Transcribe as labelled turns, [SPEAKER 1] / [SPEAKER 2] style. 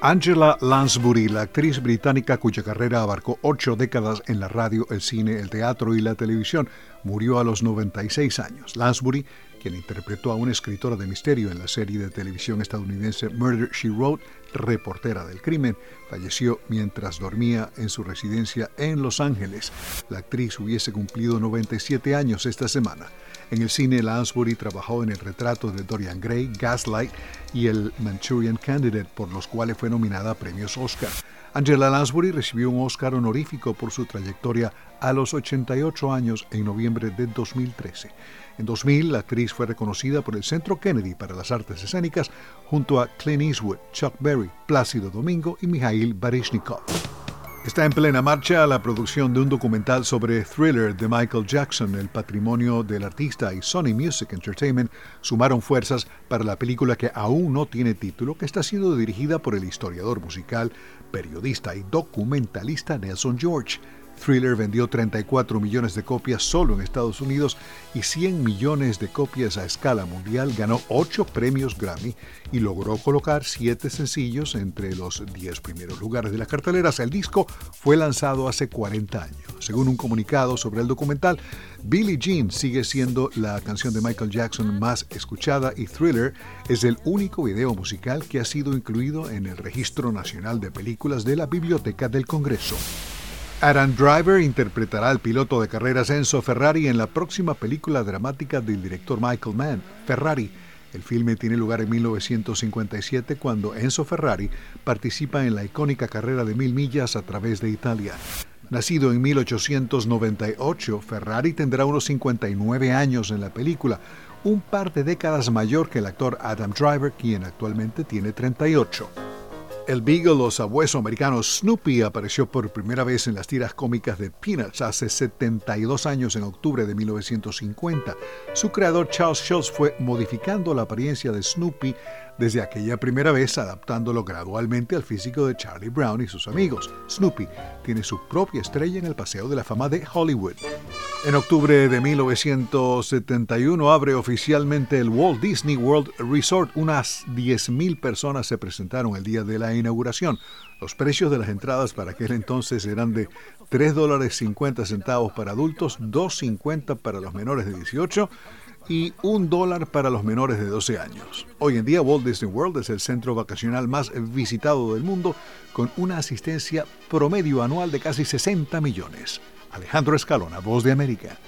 [SPEAKER 1] Angela Lansbury, la actriz británica cuya carrera abarcó ocho décadas en la radio, el cine, el teatro y la televisión, murió a los 96 años. Lansbury, quien interpretó a una escritora de misterio en la serie de televisión estadounidense Murder She Wrote, reportera del crimen, falleció mientras dormía en su residencia en Los Ángeles. La actriz hubiese cumplido 97 años esta semana. En el cine, Lansbury trabajó en el retrato de Dorian Gray, Gaslight y el Manchurian Candidate, por los cuales fue nominada a premios Oscar. Angela Lansbury recibió un Oscar honorífico por su trayectoria a los 88 años en noviembre de 2013. En 2000, la actriz fue reconocida por el Centro Kennedy para las Artes Escénicas junto a Clint Eastwood, Chuck Berry, Plácido Domingo y Mikhail Baryshnikov. Está en plena marcha la producción de un documental sobre Thriller de Michael Jackson. El patrimonio del artista y Sony Music Entertainment sumaron fuerzas para la película que aún no tiene título, que está siendo dirigida por el historiador musical, periodista y documentalista Nelson George. Thriller vendió 34 millones de copias solo en Estados Unidos y 100 millones de copias a escala mundial, ganó 8 premios Grammy y logró colocar 7 sencillos entre los 10 primeros lugares de las carteleras. El disco fue lanzado hace 40 años. Según un comunicado sobre el documental, Billie Jean sigue siendo la canción de Michael Jackson más escuchada y Thriller es el único video musical que ha sido incluido en el Registro Nacional de Películas de la Biblioteca del Congreso. Adam Driver interpretará al piloto de carreras Enzo Ferrari en la próxima película dramática del director Michael Mann, Ferrari. El filme tiene lugar en 1957 cuando Enzo Ferrari participa en la icónica carrera de mil millas a través de Italia. Nacido en 1898, Ferrari tendrá unos 59 años en la película, un par de décadas mayor que el actor Adam Driver, quien actualmente tiene 38. El Beagle o sabueso americano Snoopy apareció por primera vez en las tiras cómicas de Peanuts hace 72 años en octubre de 1950. Su creador Charles Schultz fue modificando la apariencia de Snoopy desde aquella primera vez adaptándolo gradualmente al físico de Charlie Brown y sus amigos. Snoopy tiene su propia estrella en el Paseo de la Fama de Hollywood. En octubre de 1971 abre oficialmente el Walt Disney World Resort. Unas 10.000 personas se presentaron el día de la inauguración. Los precios de las entradas para aquel entonces eran de 3 dólares 50 centavos para adultos, 2.50 para los menores de 18 y un dólar para los menores de 12 años. Hoy en día Walt Disney World es el centro vacacional más visitado del mundo con una asistencia promedio anual de casi 60 millones. Alejandro Escalona, Voz de América.